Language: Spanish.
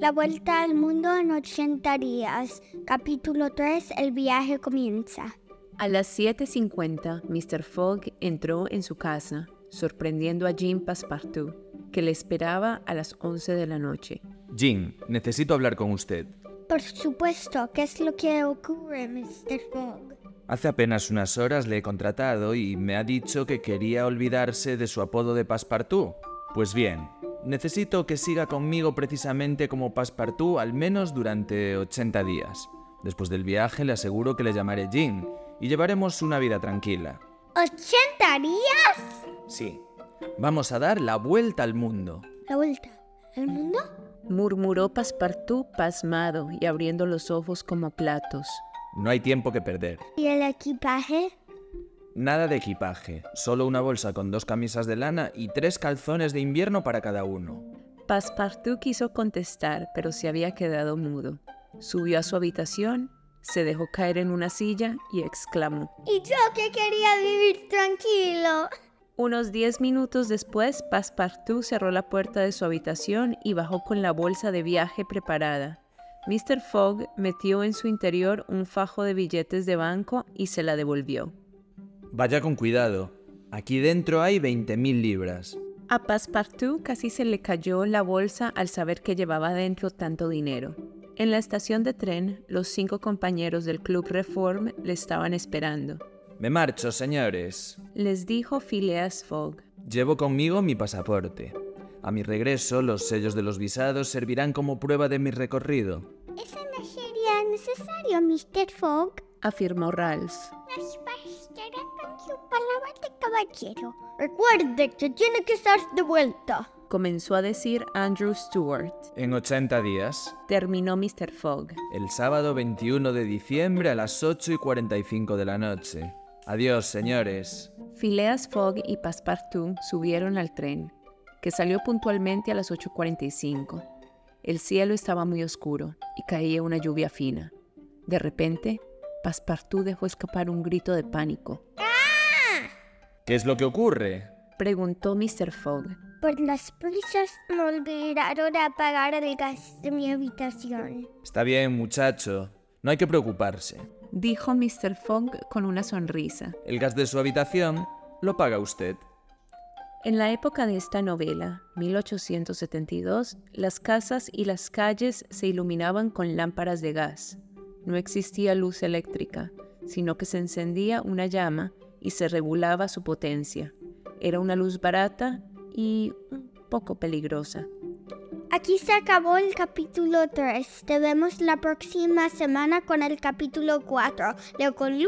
La vuelta al mundo en 80 días. Capítulo 3. El viaje comienza. A las 7.50, Mr. Fogg entró en su casa, sorprendiendo a Jim Passepartout, que le esperaba a las 11 de la noche. Jim, necesito hablar con usted. Por supuesto, ¿qué es lo que ocurre, Mr. Fogg? Hace apenas unas horas le he contratado y me ha dicho que quería olvidarse de su apodo de Passepartout. Pues bien, necesito que siga conmigo precisamente como Passepartout al menos durante 80 días. Después del viaje le aseguro que le llamaré Jim y llevaremos una vida tranquila. ¿80 días? Sí, vamos a dar la vuelta al mundo. ¿La vuelta al mundo? Murmuró Passepartout pasmado y abriendo los ojos como platos. No hay tiempo que perder. ¿Y el equipaje? Nada de equipaje, solo una bolsa con dos camisas de lana y tres calzones de invierno para cada uno. Passepartout quiso contestar, pero se había quedado mudo. Subió a su habitación, se dejó caer en una silla y exclamó. ¿Y yo que quería vivir tranquilo? Unos diez minutos después, Passepartout cerró la puerta de su habitación y bajó con la bolsa de viaje preparada. Mr. Fogg metió en su interior un fajo de billetes de banco y se la devolvió. Vaya con cuidado. Aquí dentro hay 20.000 libras. A Passepartout casi se le cayó la bolsa al saber que llevaba dentro tanto dinero. En la estación de tren, los cinco compañeros del Club Reform le estaban esperando. Me marcho, señores. Les dijo Phileas Fogg. Llevo conmigo mi pasaporte. A mi regreso, los sellos de los visados servirán como prueba de mi recorrido. Eso no sería necesario, Mr. Fogg. Afirmó Ralph. Su palabra de caballero. Recuerde que tiene que estar de vuelta. Comenzó a decir Andrew Stewart. En 80 días, Terminó Mr. Fogg. el sábado 21 de diciembre a las 8 y 45 de la noche. Adiós, señores. Phileas Fogg y Passepartout subieron al tren, que salió puntualmente a las 8.45. El cielo estaba muy oscuro y caía una lluvia fina. De repente, Passepartout dejó escapar un grito de pánico. ¿Qué es lo que ocurre? Preguntó Mr. Fogg. Por las prisas me olvidaron apagar el gas de mi habitación. Está bien, muchacho. No hay que preocuparse. Dijo Mr. Fogg con una sonrisa. El gas de su habitación lo paga usted. En la época de esta novela, 1872, las casas y las calles se iluminaban con lámparas de gas. No existía luz eléctrica, sino que se encendía una llama y se regulaba su potencia. Era una luz barata y un poco peligrosa. Aquí se acabó el capítulo 3. Te vemos la próxima semana con el capítulo 4. Leo con.